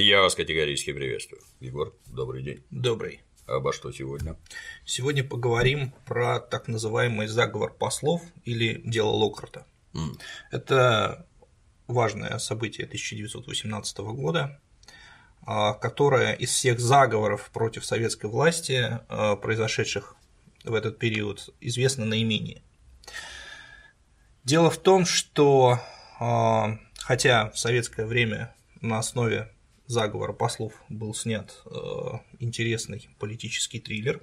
Я вас категорически приветствую. Егор, добрый день. Добрый. Обо что сегодня? Сегодня поговорим про так называемый заговор послов или дело Локарта. Mm. Это важное событие 1918 года, а, которое из всех заговоров против советской власти, а, произошедших в этот период, известно наименее. Дело в том, что а, хотя в советское время на основе заговора послов был снят э, интересный политический триллер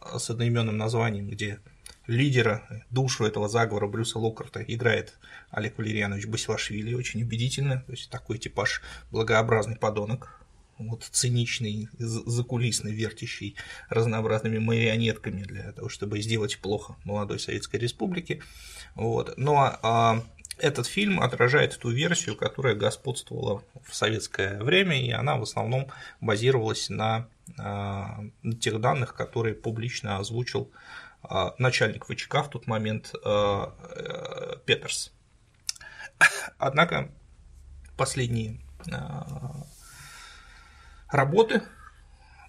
э, с одноименным названием, где лидера, душу этого заговора Брюса Локарта играет Олег Валерьянович Басилашвили, очень убедительно, то есть такой типаж благообразный подонок, вот циничный, закулисный, вертящий разнообразными марионетками для того, чтобы сделать плохо молодой Советской Республике. Вот. Но а, этот фильм отражает ту версию, которая господствовала в советское время, и она в основном базировалась на а, тех данных, которые публично озвучил а, начальник ВЧК в тот момент а, э, Петерс. Однако последние работы,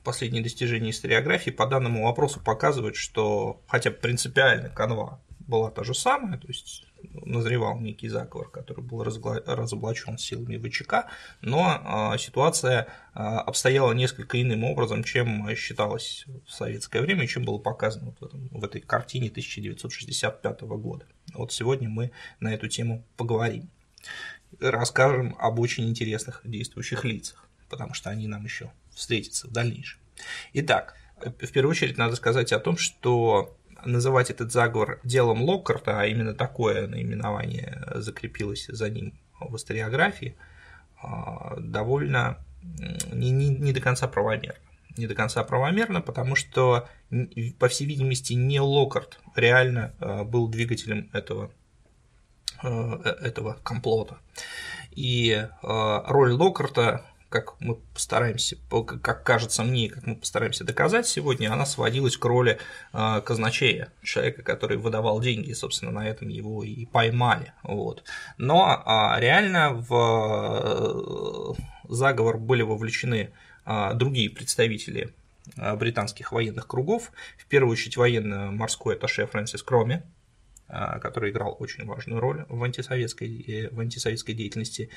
последние достижения историографии по данному вопросу показывают, что хотя принципиально канва была та же самая, то есть назревал некий заговор, который был разоблачен силами ВЧК, но а, ситуация а, обстояла несколько иным образом, чем считалось в советское время и чем было показано в, этом, в этой картине 1965 года. Вот сегодня мы на эту тему поговорим. Расскажем об очень интересных действующих лицах, потому что они нам еще встретятся в дальнейшем. Итак, в первую очередь надо сказать о том, что называть этот заговор делом Локкарта, а именно такое наименование закрепилось за ним в историографии, а, довольно не, не, не до конца правомерно. Не до конца правомерно, потому что, по всей видимости, не Локкарт реально а, был двигателем этого, а, э, этого комплота. И роль Локкарта как мы постараемся, как кажется мне, как мы постараемся доказать сегодня, она сводилась к роли а, казначея, человека, который выдавал деньги, и, собственно, на этом его и поймали. Вот. Но а, реально в э, заговор были вовлечены а, другие представители британских военных кругов, в первую очередь военно-морской атташе Фрэнсис Кроми, который играл очень важную роль в антисоветской, э, в антисоветской деятельности,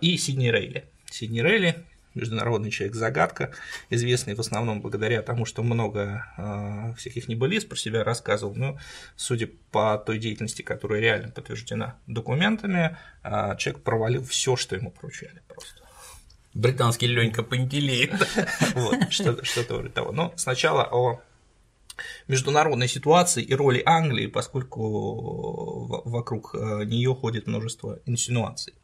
и Сидни Рейли. Сидни Рейли, международный человек-загадка, известный в основном благодаря тому, что много э, всяких небылиц про себя рассказывал, но судя по той деятельности, которая реально подтверждена документами, э, человек провалил все, что ему поручали просто. Британский Ленька Пантелеев. Вот, что-то вроде того. Но сначала о международной ситуации и роли Англии, поскольку вокруг э, нее ходит множество инсинуаций.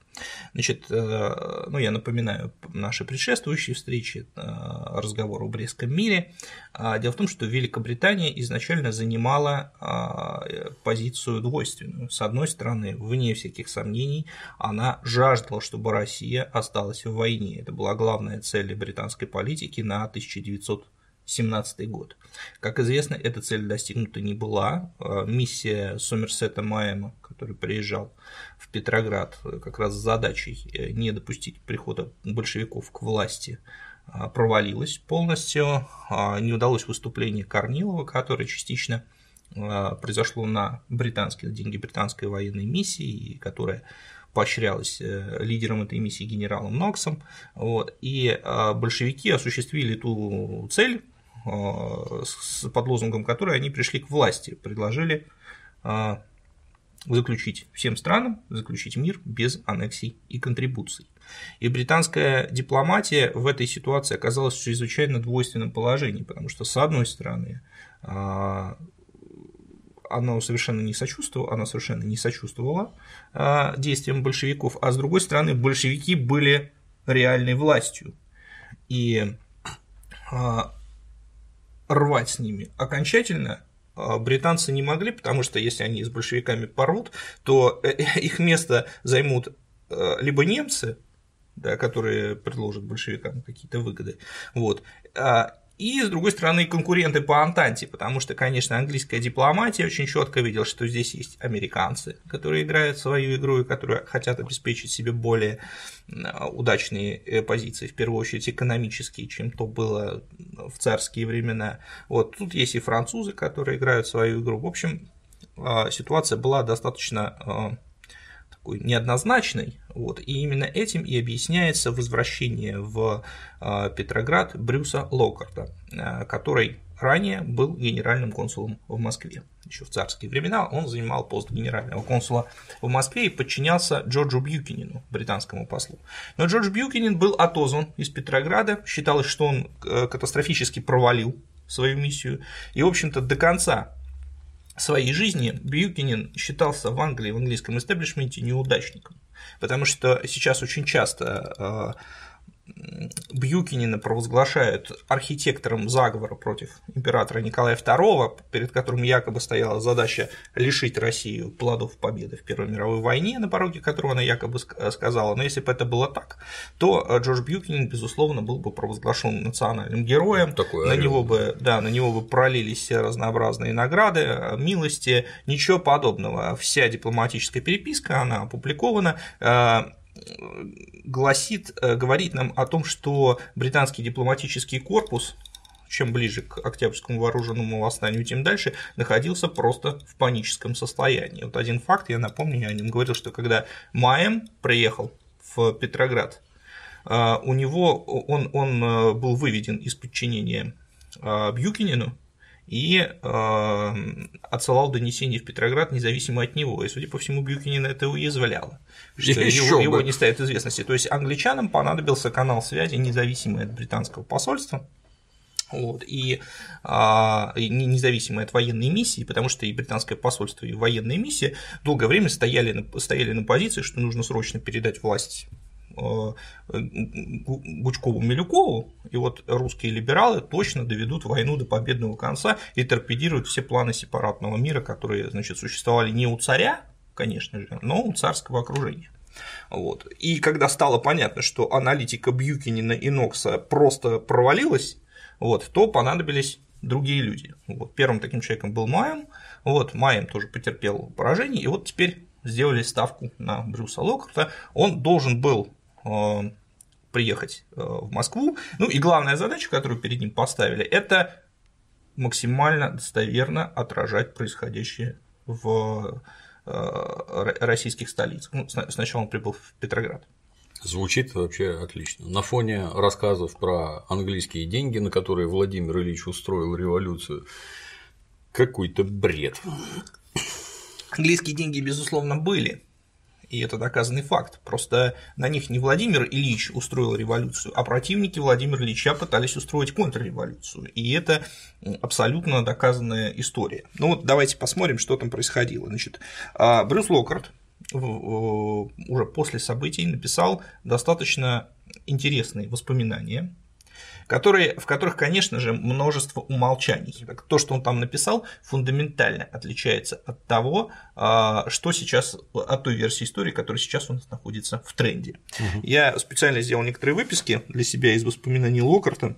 Значит, э, ну, я напоминаю наши предшествующие встречи, э, разговор о Брестском мире. А, дело в том, что Великобритания изначально занимала а, позицию двойственную. С одной стороны, вне всяких сомнений, она жаждала, чтобы Россия осталась в войне. Это была главная цель британской политики на 1900 2017 год. Как известно, эта цель достигнута не была. А, миссия Сомерсета Майема, который приезжал в Петроград как раз с задачей э, не допустить прихода большевиков к власти, а, провалилась полностью. А, не удалось выступление Корнилова, которое частично произошло на британские деньги британской военной миссии, которая поощрялась э, лидером этой миссии генералом Ноксом. Вот, и большевики осуществили ту цель, под лозунгом которой они пришли к власти, предложили э, заключить всем странам, заключить мир без аннексий и контрибуций. И британская дипломатия в этой ситуации оказалась в чрезвычайно двойственном положении, потому что, с одной стороны, э, она совершенно не сочувствовала, она совершенно не сочувствовала действиям большевиков, а с другой стороны, большевики были реальной властью. И рвать с ними окончательно а, британцы не могли, потому что если они с большевиками порвут, то э, их место займут э, либо немцы, да, которые предложат большевикам какие-то выгоды, вот, а, и, с другой стороны, конкуренты по Антанте, потому что, конечно, английская дипломатия очень четко видела, что здесь есть американцы, которые играют свою игру и которые хотят обеспечить себе более удачные э, позиции, в первую очередь экономические, чем то было в царские времена. Вот тут есть и французы, которые играют свою игру. В общем, а, ситуация была достаточно а, такой неоднозначной, вот, и именно этим и объясняется возвращение в а, Петроград Брюса Локарта, а, который ранее был генеральным консулом в Москве. Еще в царские времена он занимал пост генерального консула в Москве и подчинялся Джорджу Бьюкинину, британскому послу. Но Джордж Бьюкинин был отозван из Петрограда, считалось, что он э, катастрофически провалил свою миссию, и, в общем-то, до конца своей жизни Бьюкинин считался в Англии, в английском истеблишменте неудачником, потому что сейчас очень часто э, Бьюкинина провозглашают архитектором заговора против императора Николая II, перед которым якобы стояла задача лишить Россию плодов победы в Первой мировой войне, на пороге которого она якобы сказала. Но если бы это было так, то э, Джордж Бьюкинин, безусловно, был бы провозглашен национальным героем. Такой на него бы, да, на него бы пролились все разнообразные награды, э, милости, ничего подобного. Вся дипломатическая переписка, она опубликована э, гласит, э, говорит нам о том, что британский дипломатический корпус чем ближе к Октябрьскому вооруженному восстанию, тем дальше, находился просто в паническом состоянии. Вот один факт, я напомню, я о нем говорил, что когда Маем приехал в Петроград, э, у него он, он э, был выведен из подчинения Бьюкинину, и э, отсылал донесения в Петроград независимо от него. И, судя по всему, Бьюкинин это уязвляло, что его, его не ставят известности. То есть англичанам понадобился канал связи, независимый от британского посольства, вот, и а, независимые от военной миссии, потому что и британское посольство, и военная миссия долгое время стояли на, стояли на позиции, что нужно срочно передать власть Э, Гучкову Милюкову, и вот русские либералы точно доведут войну до победного конца и торпедируют все планы сепаратного мира, которые значит, существовали не у царя, конечно же, но у царского окружения. Вот. И когда стало понятно, что аналитика Бьюкинина и Нокса просто провалилась, вот, то понадобились другие люди. Вот. Первым таким человеком был Майем, вот, Майем тоже потерпел поражение, и вот теперь сделали ставку на Брюса Локарта. Он должен был приехать э, в Москву. Ну и главная задача, которую перед ним поставили, это максимально достоверно отражать происходящее в э, российских столицах. Ну, сначала он прибыл в Петроград. Звучит вообще отлично. На фоне рассказов про английские деньги, на которые Владимир Ильич устроил революцию, какой-то бред. Английские деньги, безусловно, были, и это доказанный факт. Просто на них не Владимир Ильич устроил революцию, а противники Владимира Ильича пытались устроить контрреволюцию. И это абсолютно доказанная история. Ну вот давайте посмотрим, что там происходило. Значит, а, Брюс Локарт уже после событий написал достаточно интересные воспоминания которые, в которых, конечно же, множество умолчаний. То, что он там написал, фундаментально отличается от того, а, что сейчас, от той версии истории, которая сейчас у нас находится в тренде. Угу. Я специально сделал некоторые выписки для себя из воспоминаний Локарта,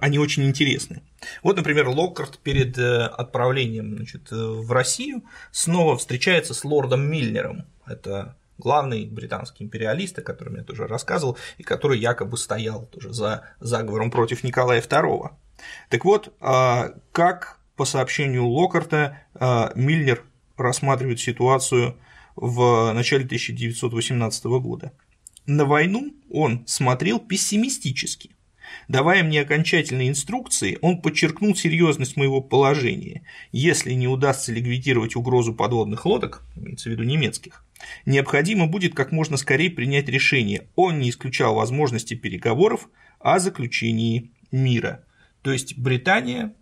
они очень интересны. Вот, например, Локкарт перед э, отправлением значит, в Россию снова встречается с лордом Мильнером. Это главный британский империалист, о котором я тоже рассказывал, и который якобы стоял тоже за заговором против Николая II. Так вот, а, как по сообщению Локарта а, Миллер рассматривает ситуацию в начале 1918 года. На войну он смотрел пессимистически. Давая мне окончательные инструкции, он подчеркнул серьезность моего положения. Если не удастся ликвидировать угрозу подводных лодок, имеется в виду немецких, необходимо будет как можно скорее принять решение. Он не исключал возможности переговоров о заключении мира. То есть Британия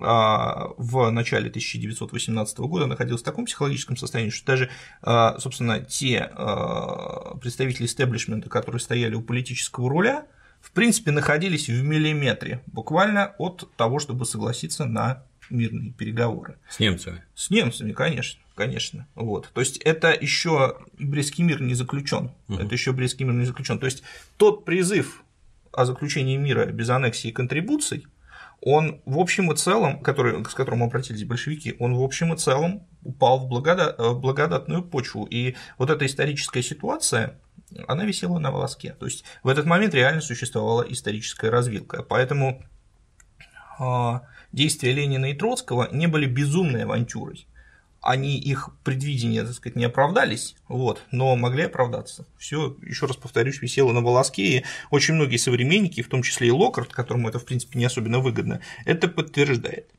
а, в начале 1918 года находилась в таком психологическом состоянии, что даже, а, собственно, те а, представители истеблишмента, которые стояли у политического руля, в принципе, находились в миллиметре буквально от того, чтобы согласиться на мирные переговоры. С немцами? С немцами, конечно, конечно. Вот. То есть это еще Брестский мир не заключен. Угу. Это еще Брестский мир не заключен. То есть тот призыв о заключении мира без аннексии и контрибуций – он в общем и целом, который, с которым обратились большевики, он в общем и целом упал в, благодат, в благодатную почву. И вот эта историческая ситуация, она висела на волоске. То есть в этот момент реально существовала историческая развилка. Поэтому а, действия Ленина и Троцкого не были безумной авантюрой они их предвидения, так сказать, не оправдались, вот, но могли оправдаться. Все, еще раз повторюсь, висело на волоске, и очень многие современники, в том числе и Локарт, которому это, в принципе, не особенно выгодно, это подтверждает.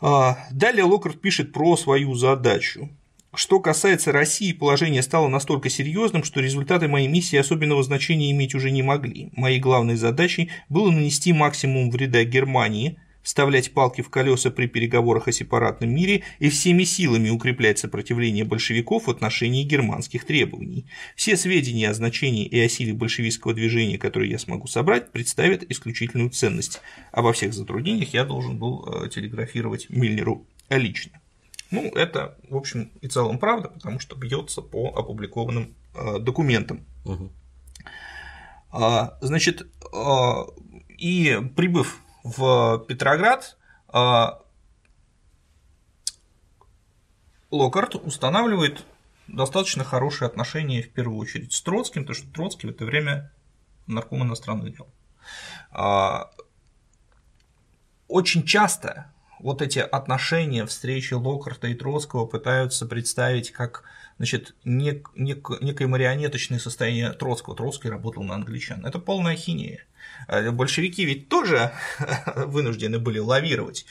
А, далее Локарт пишет про свою задачу. Что касается России, положение стало настолько серьезным, что результаты моей миссии особенного значения иметь уже не могли. Моей главной задачей было нанести максимум вреда Германии, вставлять палки в колеса при переговорах о сепаратном мире и всеми силами укреплять сопротивление большевиков в отношении германских требований. Все сведения о значении и о силе большевистского движения, которые я смогу собрать, представят исключительную ценность. Обо всех затруднениях я должен был э, телеграфировать Миллеру лично. Ну, это, в общем и целом правда, потому что бьется по опубликованным э, документам. Угу. Значит, э, и прибыв в Петроград а, Локарт устанавливает достаточно хорошие отношения в первую очередь с Троцким, потому что Троцкий в это время нарком иностранных дел. А, очень часто вот эти отношения, встречи Локарта и Троцкого пытаются представить как значит, нек, нек, некое марионеточное состояние Троцкого. Троцкий работал на англичан. Это полная хинея. Э, большевики ведь тоже вынуждены были лавировать.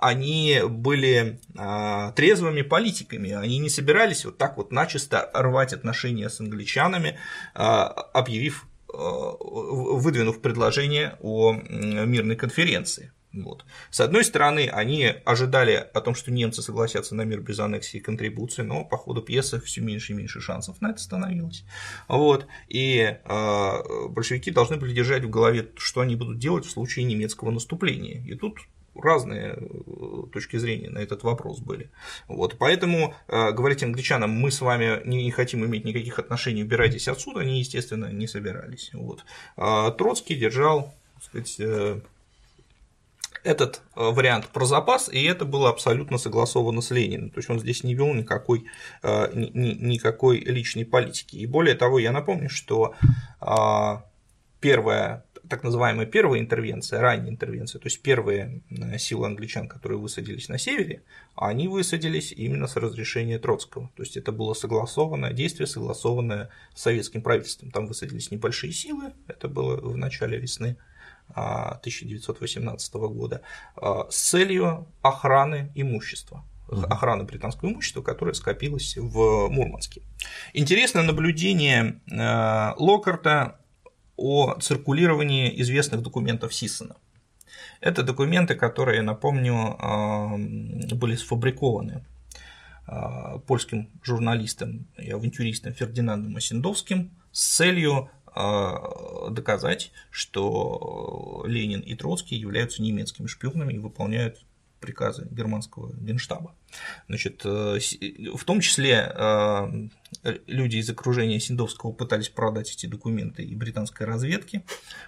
Они были а, трезвыми политиками, они не собирались вот так вот начисто рвать отношения с англичанами, а, объявив э, выдвинув предложение о мирной конференции. Вот. С одной стороны, они ожидали о том, что немцы согласятся на мир без аннексии и контрибуции, но по ходу пьесы все меньше и меньше шансов на это становилось. Вот. И э, большевики должны были держать в голове, что они будут делать в случае немецкого наступления. И тут разные э, точки зрения на этот вопрос были. Вот, поэтому э, говорить англичанам, мы с вами не, хотим иметь никаких отношений, убирайтесь отсюда, они, естественно, не собирались. Вот. А Троцкий держал так сказать, э, этот э, вариант про запас, и это было абсолютно согласовано с Лениным. То есть он здесь не вел никакой, э, никакой личной политики. И более того, я напомню, что а, первая так называемая первая интервенция, ранняя интервенция, то есть первые э, силы англичан, которые высадились на севере, они высадились именно с разрешения Троцкого. То есть это было согласованное действие, согласованное с советским правительством. Там высадились небольшие силы, это было в начале весны 1918 года а, с целью охраны имущества охраны британского имущества, которое скопилось в Мурманске. Интересное наблюдение а, Локарта о циркулировании известных документов Сиссона. Это документы, которые, напомню, а, были сфабрикованы польским журналистом и авантюристом Фердинандом Осендовским с целью а, доказать, что Ленин и Троцкий являются немецкими шпионами и выполняют приказы германского генштаба. Значит, э, в том числе э, люди из окружения Синдовского пытались продать эти документы и британской разведке.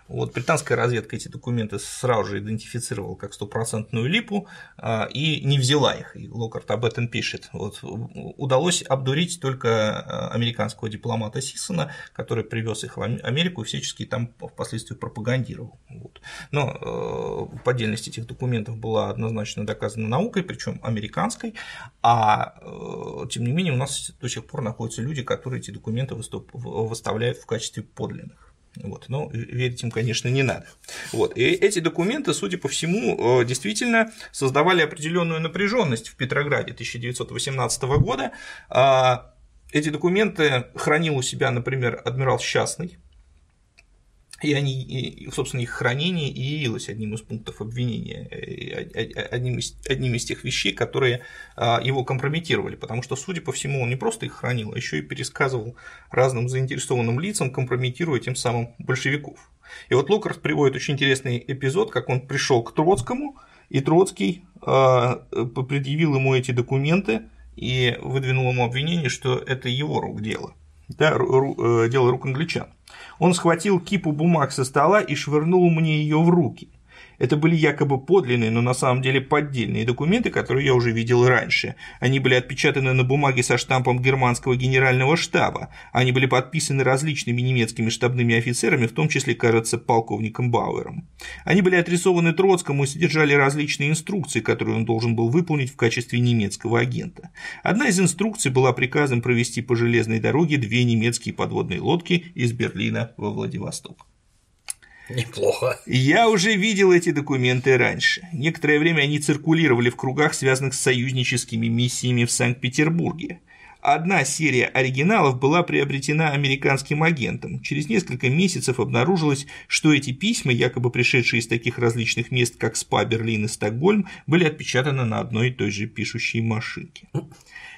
Вот, британская разведка эти документы сразу же идентифицировала как стопроцентную липу э, и не взяла их. И Локарт об этом пишет. Вот, удалось обдурить только американского дипломата Сисона, который привез их в Америку и всячески там впоследствии пропагандировал. Вот. Но поддельность этих документов была однозначно доказана наукой, причем американской страной, а э, тем не менее у нас до сих пор находятся люди, которые эти документы выставляют в качестве подлинных. Вот, но верить им, конечно, не надо. Вот, и эти документы, судя по всему, э, действительно создавали определенную напряженность в Петрограде 1918 года. А, эти документы хранил у себя, например, адмирал Счастный, и они, и, собственно, их хранение и явилось одним из пунктов обвинения, одним из, одним из тех вещей, которые а, его компрометировали, потому что, судя по всему, он не просто их хранил, а еще и пересказывал разным заинтересованным лицам, компрометируя тем самым большевиков. И вот Локарт приводит очень интересный эпизод, как он пришел к Троцкому, и Троцкий а, предъявил ему эти документы и выдвинул ему обвинение, что это его рук дело, да, э, дело рук англичан. Он схватил кипу бумаг со стола и швырнул мне ее в руки. Это были якобы подлинные, но на самом деле поддельные документы, которые я уже видел раньше. Они были отпечатаны на бумаге со штампом германского генерального штаба. Они были подписаны различными немецкими штабными офицерами, в том числе, кажется, полковником Бауэром. Они были отрисованы Троцкому и содержали различные инструкции, которые он должен был выполнить в качестве немецкого агента. Одна из инструкций была приказом провести по железной дороге две немецкие подводные лодки из Берлина во Владивосток. Неплохо. Я уже видел эти документы раньше. Некоторое время они циркулировали в кругах, связанных с союзническими миссиями в Санкт-Петербурге. Одна серия оригиналов была приобретена американским агентом. Через несколько месяцев обнаружилось, что эти письма, якобы пришедшие из таких различных мест, как СПА, Берлин и Стокгольм, были отпечатаны на одной и той же пишущей машинке.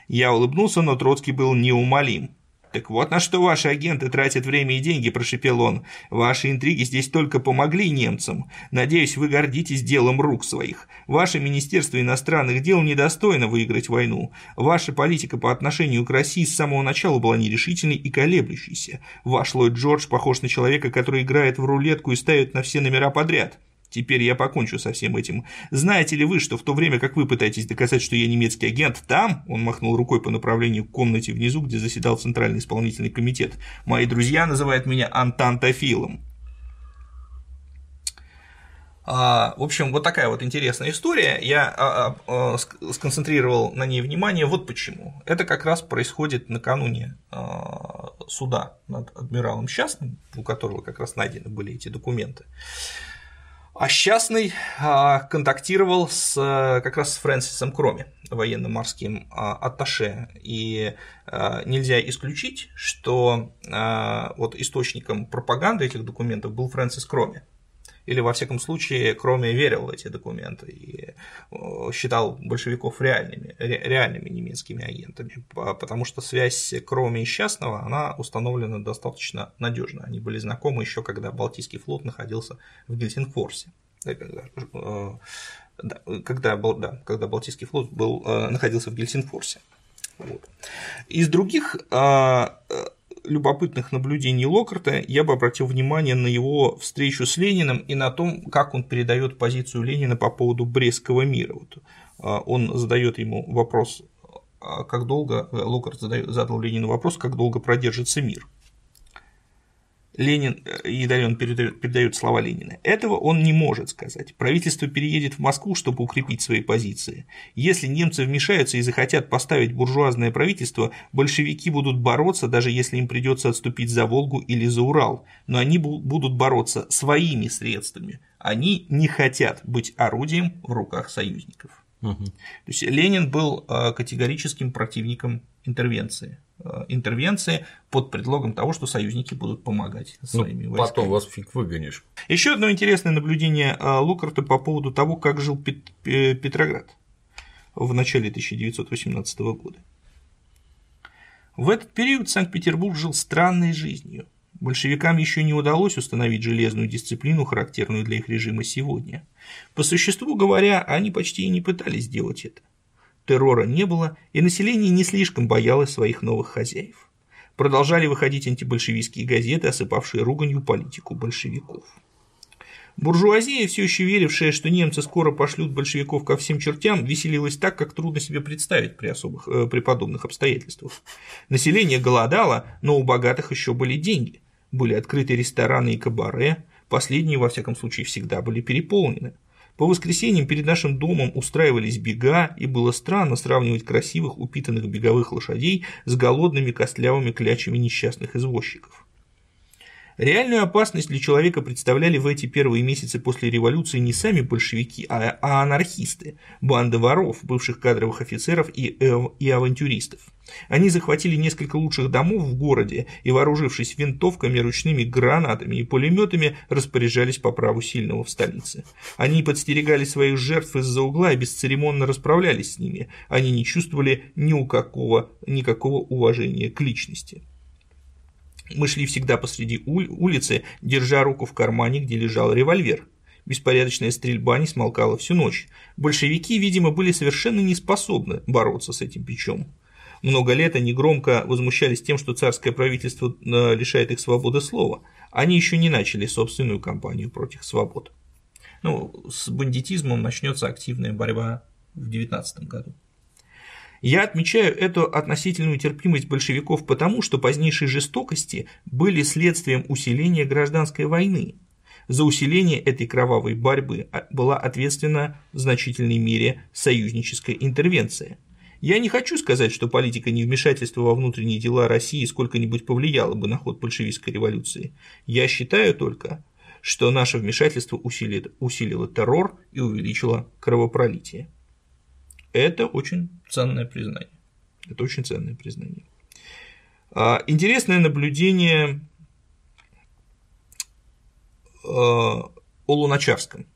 Я улыбнулся, но Троцкий был неумолим. «Так вот на что ваши агенты тратят время и деньги», – прошепел он. «Ваши интриги здесь только помогли немцам. Надеюсь, вы гордитесь делом рук своих. Ваше Министерство иностранных дел недостойно выиграть войну. Ваша политика по отношению к России с самого начала была нерешительной и колеблющейся. Ваш Ллойд Джордж похож на человека, который играет в рулетку и ставит на все номера подряд». Теперь я покончу со всем этим. Знаете ли вы, что в то время, как вы пытаетесь доказать, что я немецкий агент, там, он махнул рукой по направлению к комнате внизу, где заседал Центральный исполнительный комитет, мои друзья называют меня антантофилом. А, в общем, вот такая вот интересная история. Я а, а, сконцентрировал на ней внимание вот почему. Это как раз происходит накануне суда над адмиралом Счастным, у которого как раз найдены были эти документы. А Счастный а, контактировал с, как раз с Фрэнсисом Кроми, военно-морским а, атташе, и а, нельзя исключить, что вот источником пропаганды этих документов был Фрэнсис Кроми или, во всяком случае, кроме верил в эти документы и э, считал большевиков реальными, реальными немецкими агентами, потому что связь Кроме и Счастного, она установлена достаточно надежно. Они были знакомы еще, когда Балтийский флот находился в Гельсингфорсе. Э, когда, да, когда Балтийский флот был, э, находился в Гельсингфорсе. Вот. Из других любопытных наблюдений Локарта я бы обратил внимание на его встречу с Лениным и на том, как он передает позицию Ленина по поводу Брестского мира. Вот, а, он задает ему вопрос, а как долго, Локарт задал Ленину вопрос, как долго продержится мир. Ленин, э, и далее он передает, передает слова Ленина. Этого он не может сказать. Правительство переедет в Москву, чтобы укрепить свои позиции. Если немцы вмешаются и захотят поставить буржуазное правительство, большевики будут бороться, даже если им придется отступить за Волгу или за Урал. Но они будут бороться своими средствами. Они не хотят быть орудием в руках союзников. Угу. То есть Ленин был э, категорическим противником интервенции. Э, интервенции под предлогом того, что союзники будут помогать ну, своими ну, войсками. Потом вас фиг выгонишь. Еще одно интересное наблюдение э, Лукарта по поводу того, как жил Петроград в начале 1918 года. В этот период Санкт-Петербург жил странной жизнью. Большевикам еще не удалось установить железную дисциплину, характерную для их режима сегодня. По существу говоря, они почти и не пытались сделать это террора не было, и население не слишком боялось своих новых хозяев. Продолжали выходить антибольшевистские газеты, осыпавшие руганью политику большевиков. Буржуазия, все еще верившая, что немцы скоро пошлют большевиков ко всем чертям, веселилась так, как трудно себе представить при, особых, э, при подобных обстоятельствах. Население голодало, но у богатых еще были деньги. Были открыты рестораны и кабаре, последние, во всяком случае, всегда были переполнены. По воскресеньям перед нашим домом устраивались бега, и было странно сравнивать красивых упитанных беговых лошадей с голодными костлявыми клячами несчастных извозчиков. Реальную опасность для человека представляли в эти первые месяцы после революции не сами большевики, а, а анархисты, банды воров, бывших кадровых офицеров и, э, и авантюристов. Они захватили несколько лучших домов в городе и, вооружившись винтовками, ручными гранатами и пулеметами, распоряжались по праву сильного в столице. Они подстерегали своих жертв из-за угла и бесцеремонно расправлялись с ними. Они не чувствовали ни у какого, никакого уважения к личности. Мы шли всегда посреди улицы, держа руку в кармане, где лежал револьвер. Беспорядочная стрельба не смолкала всю ночь. Большевики, видимо, были совершенно не способны бороться с этим бичом. Много лет они громко возмущались тем, что царское правительство э, лишает их свободы слова. Они еще не начали собственную кампанию против свобод. Ну, с бандитизмом начнется активная борьба в 19 году. Я отмечаю эту относительную терпимость большевиков потому, что позднейшие жестокости были следствием усиления гражданской войны. За усиление этой кровавой борьбы а, была ответственна в значительной мере союзническая интервенция. Я не хочу сказать, что политика невмешательства во внутренние дела России сколько-нибудь повлияла бы на ход большевистской революции. Я считаю только, что наше вмешательство усилило, усилило террор и увеличило кровопролитие. Это очень ценное признание. Это очень ценное признание. А, интересное наблюдение а, о Луначарском.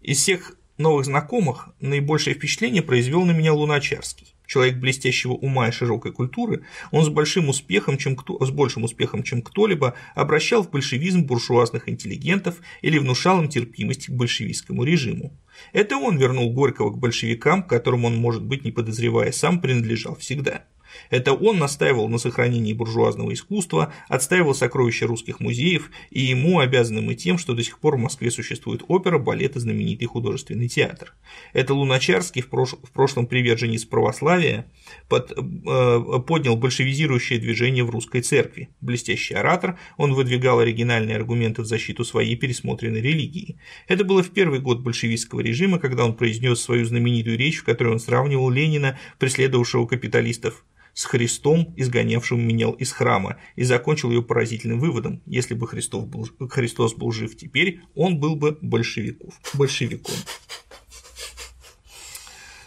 Из всех новых знакомых наибольшее впечатление произвел на меня Луначарский. Человек блестящего ума и широкой культуры, он с большим успехом, чем кто, с большим успехом, чем кто-либо, обращал в большевизм буржуазных интеллигентов или внушал им терпимость к большевистскому режиму. Это он вернул Горького к большевикам, к которым он, может быть, не подозревая сам, принадлежал всегда. Это он настаивал на сохранении буржуазного искусства, отстаивал сокровища русских музеев, и ему обязаны мы тем, что до сих пор в Москве существует опера, балет и знаменитый художественный театр. Это Луначарский, в, прош... в прошлом приверженец православия, под... э, поднял большевизирующее движение в русской церкви. Блестящий оратор, он выдвигал оригинальные аргументы в защиту своей пересмотренной религии. Это было в первый год большевистского режима, когда он произнес свою знаменитую речь, в которой он сравнивал Ленина, преследовавшего капиталистов, с Христом, изгонявшим меня из храма, и закончил ее поразительным выводом. Если бы Христос был, Христос был жив теперь, он был бы большевиков, большевиком.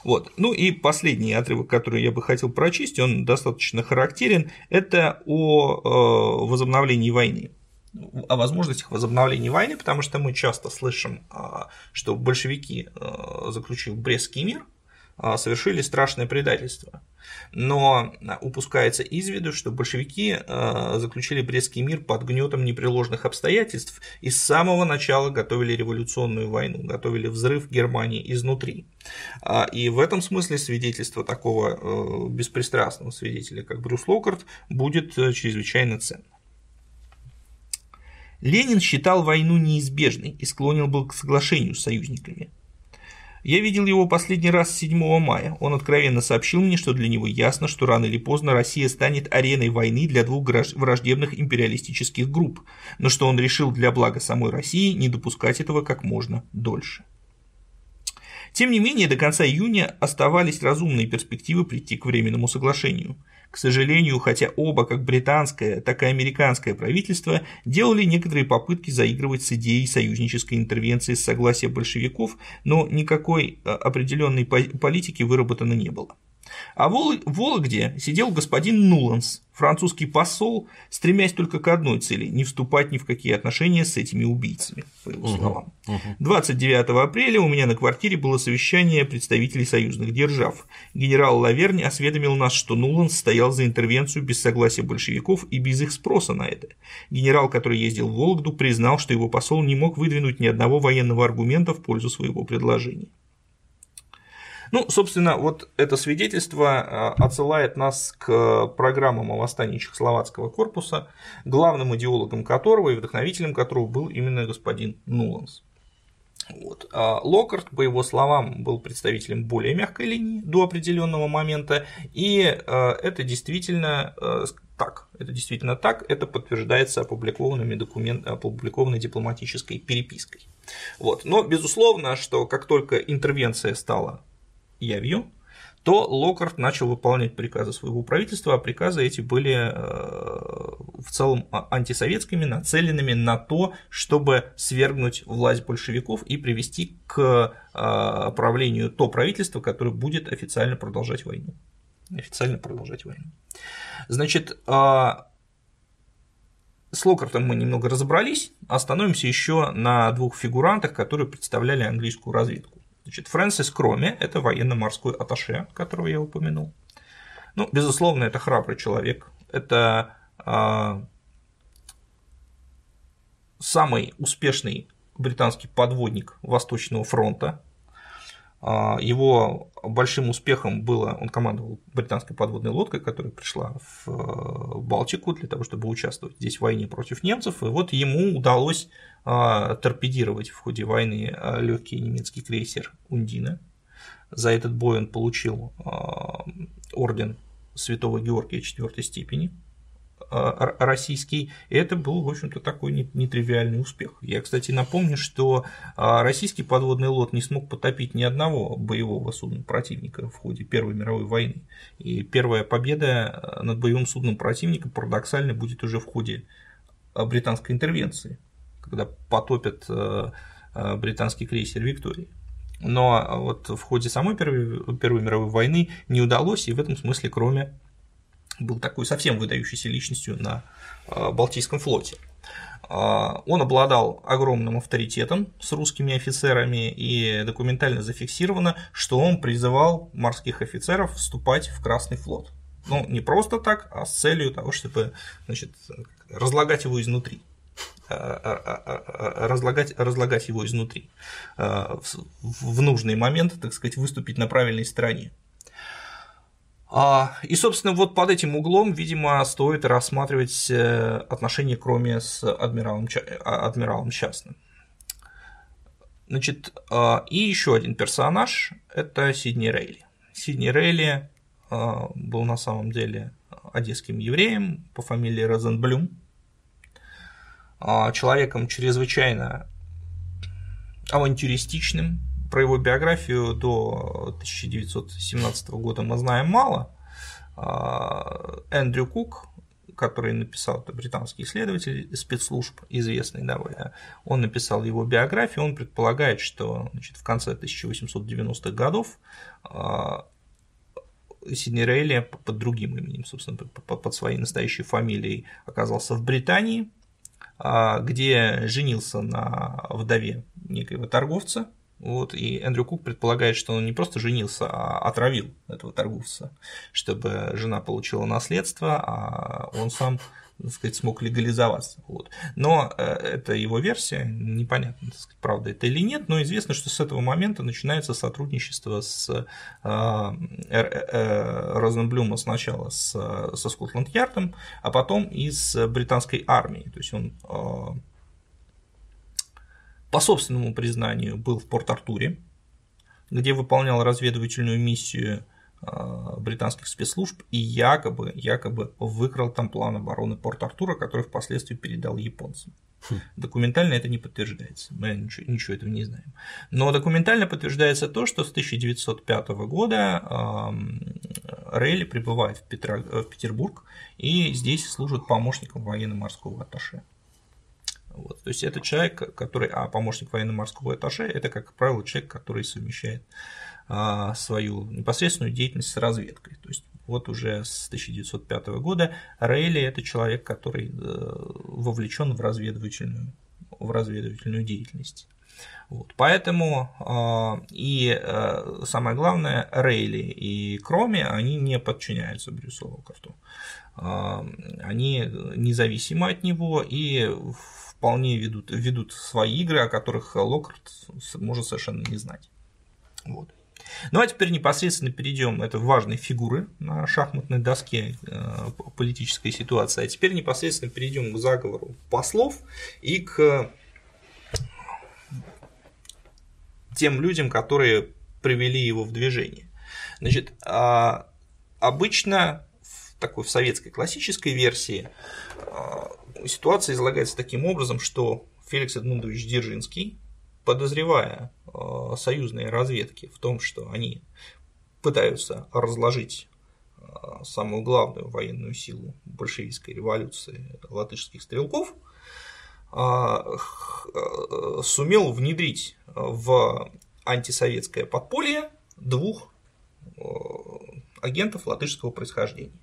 Вот. Ну и последний отрывок, который я бы хотел прочесть, он достаточно характерен, это о э, возобновлении войны о возможностях возобновления войны, потому что мы часто слышим, а, что большевики, э, заключив Брестский мир, а, совершили страшное предательство. Но упускается из виду, что большевики а, заключили Брестский мир под гнетом непреложных обстоятельств и с самого начала готовили революционную войну, готовили взрыв Германии изнутри. А, и в этом смысле свидетельство такого э, беспристрастного свидетеля, как Брюс Локарт, будет э, чрезвычайно ценно. Ленин считал войну неизбежной и склонен был к соглашению с союзниками. Я видел его последний раз 7 мая. Он откровенно сообщил мне, что для него ясно, что рано или поздно Россия станет ареной войны для двух враждебных империалистических групп, но что он решил для блага самой России не допускать этого как можно дольше. Тем не менее, до конца июня оставались разумные перспективы прийти к временному соглашению – к сожалению, хотя оба, как британское, так и американское правительство, делали некоторые попытки заигрывать с идеей союзнической интервенции с согласия большевиков, но никакой а, определенной политики выработано не было. А в Вологде сидел господин Нуланс, французский посол, стремясь только к одной цели – не вступать ни в какие отношения с этими убийцами, по его словам. 29 апреля у меня на квартире было совещание представителей союзных держав. Генерал Лаверни осведомил нас, что Нуланс стоял за интервенцию без согласия большевиков и без их спроса на это. Генерал, который ездил в Вологду, признал, что его посол не мог выдвинуть ни одного военного аргумента в пользу своего предложения. Ну, собственно, вот это свидетельство а, отсылает нас к программам о восстании Чехословацкого корпуса, главным идеологом которого и вдохновителем которого был именно господин Нуланс. Вот. А Локарт, по его словам, был представителем более мягкой линии до определенного момента, и а, это действительно так. Это действительно так, это подтверждается опубликованными документами, опубликованной дипломатической перепиской. Вот. Но, безусловно, что как только интервенция стала явью, то Локарт начал выполнять приказы своего правительства, а приказы эти были э, в целом а, антисоветскими, нацеленными на то, чтобы свергнуть власть большевиков и привести к э, правлению то правительство, которое будет официально продолжать войну. Официально продолжать войну. Значит, э, с Локартом мы немного разобрались, остановимся еще на двух фигурантах, которые представляли английскую разведку. Значит, Фрэнсис Кроме – это военно-морской аташе, которого я упомянул. Ну, безусловно, это храбрый человек. Это а, самый успешный британский подводник Восточного фронта. А, его большим успехом было, он командовал британской подводной лодкой, которая пришла в э, Балтику для того, чтобы участвовать здесь в войне против немцев, и вот ему удалось а, торпедировать в ходе войны а, легкий немецкий крейсер Ундина. За этот бой он получил орден Святого Георгия четвертой степени – российский, и это был, в общем-то, такой нетривиальный успех. Я, кстати, напомню, что а, российский подводный лот не смог потопить ни одного боевого судна противника в ходе Первой мировой войны. И первая победа а, над боевым судном противника парадоксально будет уже в ходе британской интервенции, когда потопят британский крейсер Виктория. Но вот в ходе самой Первой, Первой мировой войны не удалось, и в этом смысле, кроме был такой совсем выдающейся личностью на а, Балтийском флоте. А, он обладал огромным авторитетом с русскими офицерами, и документально зафиксировано, что он призывал морских офицеров вступать в Красный флот. Ну, не просто так, а с целью того, чтобы значит, разлагать его изнутри а, разлагать, разлагать его изнутри в нужный момент, так сказать, выступить на правильной стороне. А, и, собственно, вот под этим углом, видимо, стоит рассматривать э, отношения Кроме с адмиралом, а, адмиралом Частным. Значит, а, и еще один персонаж – это Сидни Рейли. Сидни Рейли был на самом деле одесским евреем по фамилии Розенблюм, человеком чрезвычайно авантюристичным, про его биографию до 1917 года мы знаем мало. А, Эндрю Кук, который написал, это британский исследователь спецслужб, известный довольно, он написал его биографию, он предполагает, что значит, в конце 1890-х годов а, Сидни Рейли под другим именем, собственно, под своей настоящей фамилией оказался в Британии, а, где женился на вдове некоего торговца, вот, и Эндрю Кук предполагает, что он не просто женился, а отравил этого торговца, чтобы жена получила наследство, а он сам так сказать, смог легализоваться. Вот. Но э, это его версия, непонятно, так сказать, правда это или нет, но известно, что с этого момента начинается сотрудничество с э, э, э, Розенблюма сначала с, со Скотланд-Ярдом, а потом и с британской армией. То есть он э, по собственному признанию был в Порт-Артуре, где выполнял разведывательную миссию а, британских спецслужб и якобы, якобы выкрал там план обороны Порт-Артура, который впоследствии передал японцам. Хм. Документально это не подтверждается, мы ничего, ничего этого не знаем. Но документально подтверждается то, что с 1905 года э, Рейли прибывает в, Петро, в Петербург и здесь служит помощником военно-морского атташе. Вот. То есть это человек, который, а помощник военно-морского этаже, это, как правило, человек, который совмещает а, свою непосредственную деятельность с разведкой. То есть вот уже с 1905 года Рейли это человек, который э, вовлечен в разведывательную, в разведывательную деятельность. Вот. Поэтому э, и э, самое главное, Рейли и Кроме, они не подчиняются Брюсу Локарту. Э, они независимы от него и вполне ведут, ведут свои игры, о которых Локарт может совершенно не знать. Вот. Ну а теперь непосредственно перейдем, это важные фигуры на шахматной доске э, политической ситуации, а теперь непосредственно перейдем к заговору послов и к тем людям, которые привели его в движение. Значит, а, обычно в такой в советской классической версии а, ситуация излагается таким образом, что Феликс Эдмундович Дзержинский, подозревая э, союзные разведки в том, что они пытаются разложить э, самую главную военную силу большевистской революции латышских стрелков, э, сумел внедрить в антисоветское подполье двух агентов латышского происхождения.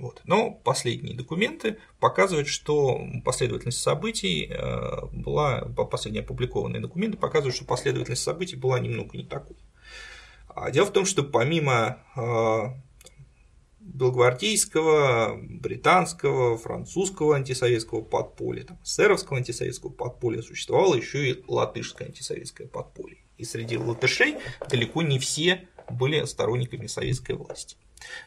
Вот. Но последние документы показывают, что последовательность событий э, была, последние опубликованные документы показывают, что последовательность событий была немного не такой. А дело в том, что помимо э, белгвардейского, британского, французского антисоветского подполья, там, эсеровского антисоветского подполья существовало еще и латышское антисоветское подполье. И среди латышей далеко не все были сторонниками советской власти.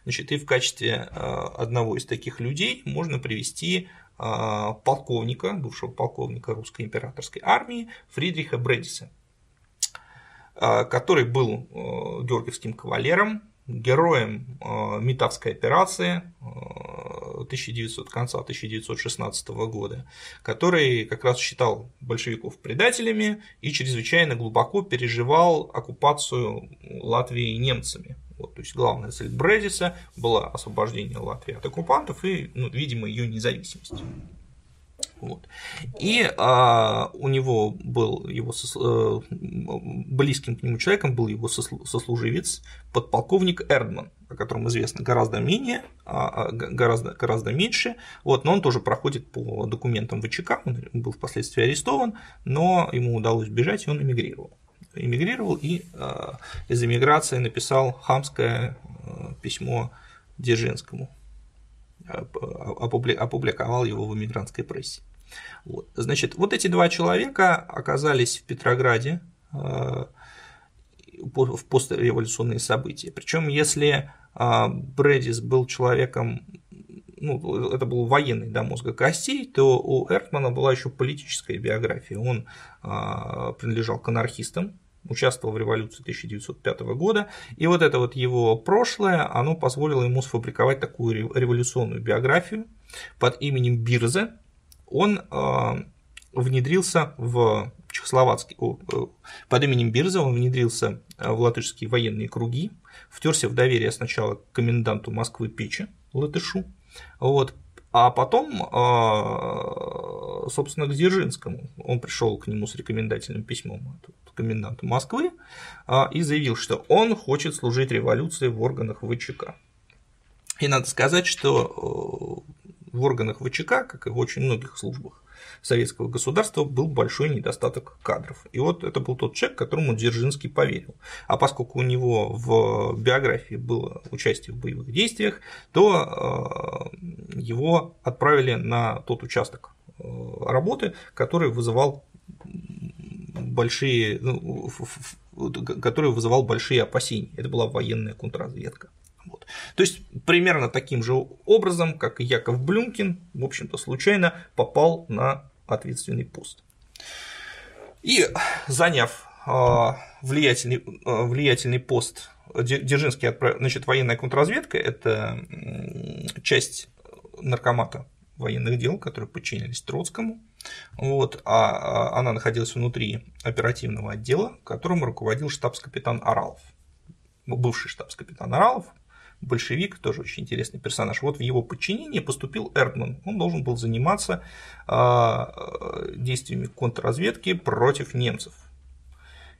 Значит, и в качестве а, одного из таких людей можно привести а, полковника, бывшего полковника русской императорской армии Фридриха Бредиса, а, который был георгиевским кавалером, героем Митавской операции 1900, конца 1916 года, который как раз считал большевиков предателями и чрезвычайно глубоко переживал оккупацию Латвии немцами. Вот, то есть главная цель Бредиса была освобождение Латвии от оккупантов и, ну, видимо, ее независимость. Вот. И а, у него был его сос... Э, близким к нему человеком был его сослуживец, подполковник Эрдман, о котором известно гораздо менее, а, а, гораздо, гораздо меньше, вот, но он тоже проходит по документам ВЧК, он был впоследствии арестован, но ему удалось бежать, и он эмигрировал эмигрировал и а, из эмиграции написал хамское а, письмо Дзержинскому, опубликовал его в эмигрантской прессе. Вот. Значит, вот эти два человека оказались в Петрограде а, в постреволюционные события. Причем, если Брэдис был человеком ну, это был военный до мозга костей, то у Эртмана была еще политическая биография. Он принадлежал к анархистам, участвовал в революции 1905 года, и вот это вот его прошлое, оно позволило ему сфабриковать такую революционную биографию под именем Бирзе. Он э, внедрился в чехословацкий, э, под именем Бирза он внедрился в латышские военные круги, втерся в доверие сначала к коменданту Москвы Печи, латышу, вот, а потом, а, собственно, к Дзержинскому. Он пришел к нему с рекомендательным письмом от коменданта Москвы а, и заявил, что он хочет служить революции в органах ВЧК. И надо сказать, что э, в органах ВЧК, как и в очень многих службах, советского государства был большой недостаток кадров. И вот это был тот человек, которому Дзержинский поверил. А поскольку у него в биографии было участие в боевых действиях, то э, его отправили на тот участок э, работы, который вызывал большие, ну, который вызывал большие опасения. Это была военная контрразведка. То есть примерно таким же образом, как и Яков Блюмкин, в общем-то, случайно попал на ответственный пост. И заняв а, влиятельный, а, влиятельный пост, Дзержинский отправил, значит, военная контрразведка – это часть наркомата военных дел, которые подчинялись Троцкому, вот, а, а она находилась внутри оперативного отдела, которым руководил штабс-капитан Аралов, бывший штабс-капитан Аралов, большевик, тоже очень интересный персонаж. Вот в его подчинение поступил Эрдман. Он должен был заниматься а, действиями контрразведки против немцев.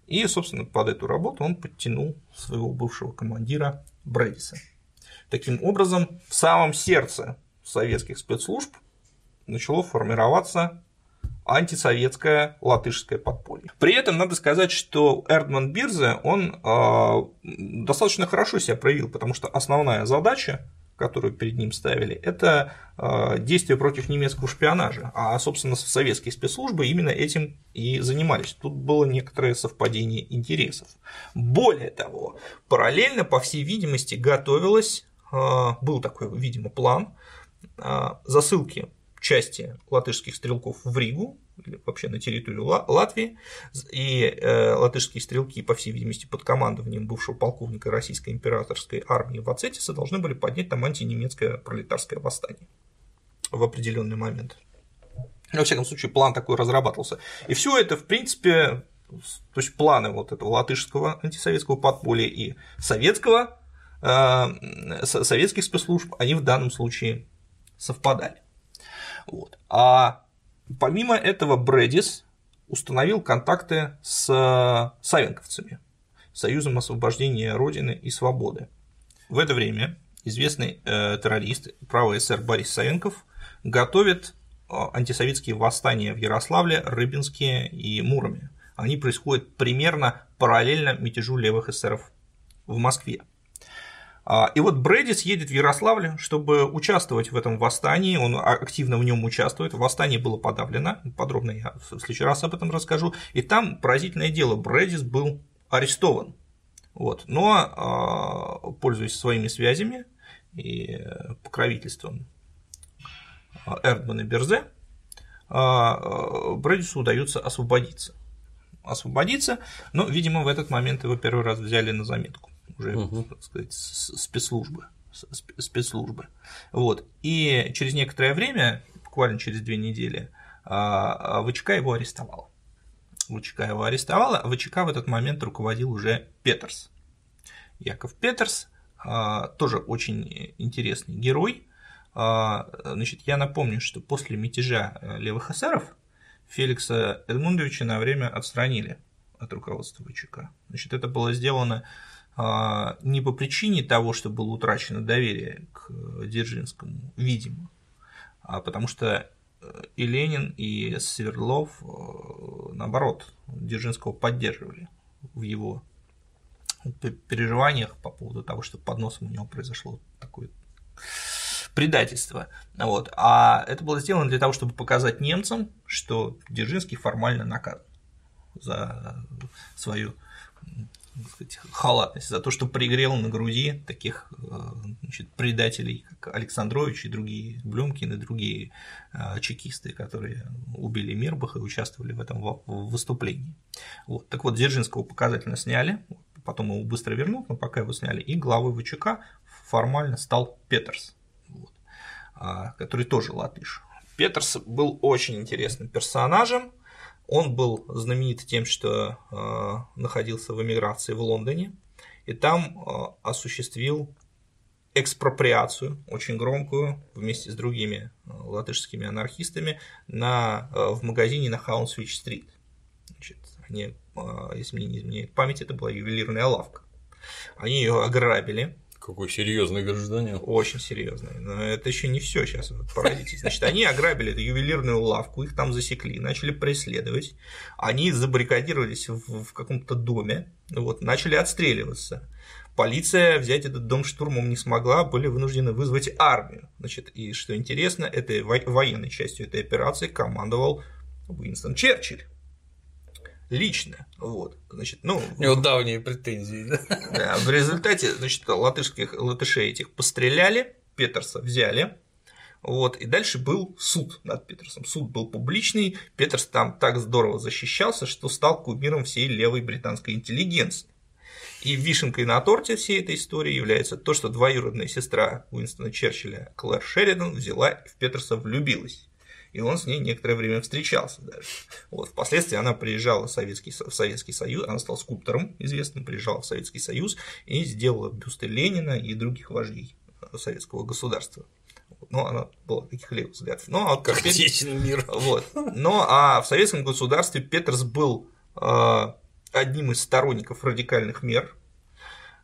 И, собственно, под эту работу он подтянул своего бывшего командира Брэдиса. Таким образом, в самом сердце советских спецслужб начало формироваться антисоветское латышское подполье. При этом надо сказать, что Эрдман Бирзе, он э, достаточно хорошо себя проявил, потому что основная задача, которую перед ним ставили, это э, действие против немецкого шпионажа, а, собственно, советские спецслужбы именно этим и занимались. Тут было некоторое совпадение интересов. Более того, параллельно, по всей видимости, готовилось, э, был такой, видимо, план засылки части латышских стрелков в Ригу, или вообще на территорию Латвии, и э, латышские стрелки, по всей видимости, под командованием бывшего полковника российской императорской армии Вацетиса должны были поднять там антинемецкое пролетарское восстание в определенный момент. Во всяком случае, план такой разрабатывался. И все это, в принципе, то есть планы вот этого латышского антисоветского подполья и советского, э, советских спецслужб, они в данном случае совпадали. Вот. А помимо этого Брэдис установил контакты с савенковцами, Союзом освобождения Родины и Свободы. В это время известный э, террорист, правый СССР Борис Савенков готовит э, антисоветские восстания в Ярославле, Рыбинске и Муроме. Они происходят примерно параллельно мятежу левых эсеров в Москве. А, и вот Брэдис едет в Ярославль, чтобы участвовать в этом восстании, он активно в нем участвует, восстание было подавлено, подробно я в следующий раз об этом расскажу, и там поразительное дело, Брэдис был арестован, вот. Но, а, пользуясь своими связями и покровительством Эрдмана Берзе, а, Брэдису удается освободиться. Освободиться, но, видимо, в этот момент его первый раз взяли на заметку уже, угу. так сказать, спецслужбы. спецслужбы. Вот. И через некоторое время, буквально через две недели, а, а ВЧК его арестовал. ВЧК его арестовала, а ВЧК в этот момент руководил уже Петерс. Яков Петерс, а, тоже очень интересный герой. Значит, я напомню, что после мятежа э, левых эсеров Феликса Эдмундовича на время отстранили от руководства ВЧК. Значит, это было сделано не по причине того, что было утрачено доверие к Дзержинскому, видимо, а потому что э, и Ленин, и Свердлов, э, наоборот, Дзержинского поддерживали в его переживаниях по поводу того, что под носом у него произошло такое предательство. Вот. А это было сделано для того, чтобы показать немцам, что Дзержинский формально наказан за свою сказать, халатность, за то, что пригрел на груди таких э, значит, предателей, как Александрович и другие, Блюмкин и другие э, чекисты, которые убили Мирбаха и участвовали в этом выступлении. Вот. Так вот, Дзержинского показательно сняли, потом его быстро вернут, но пока его сняли, и главой ВЧК формально стал Петерс, вот, а, который тоже латыш. Петерс был очень интересным персонажем, он был знаменит тем, что э, находился в эмиграции в Лондоне, и там э, осуществил экспроприацию, очень громкую, вместе с другими э, латышскими анархистами на, э, в магазине на Хаунсвич-стрит. Значит, они, э, если мне не изменяет память, это была ювелирная лавка. Они ее ограбили, какой серьезный гражданин. Очень серьезный. Но это еще не все сейчас, поразитесь. Значит, они ограбили эту ювелирную лавку, их там засекли, начали преследовать. Они забаррикадировались в, в каком-то доме, вот, начали отстреливаться. Полиция взять этот дом штурмом не смогла, были вынуждены вызвать армию. Значит, и что интересно, этой военной частью этой операции командовал Уинстон Черчилль лично. Вот, значит, ну, У него давние претензии, да? да в результате, значит, латышских, латышей этих постреляли, Петерса взяли, вот, и дальше был суд над Петерсом. Суд был публичный, Петерс там так здорово защищался, что стал кумиром всей левой британской интеллигенции. И вишенкой на торте всей этой истории является то, что двоюродная сестра Уинстона Черчилля Клэр Шеридан взяла и в Петерса влюбилась и он с ней некоторое время встречался даже. Вот. Впоследствии она приезжала в Советский, в Советский Союз, она стала скульптором известным, приезжала в Советский Союз и сделала бюсты Ленина и других вождей советского государства. Но она была таких левых взглядов. Но, а как теперь, мир. Вот. Но а в советском государстве Петерс был э, одним из сторонников радикальных мер,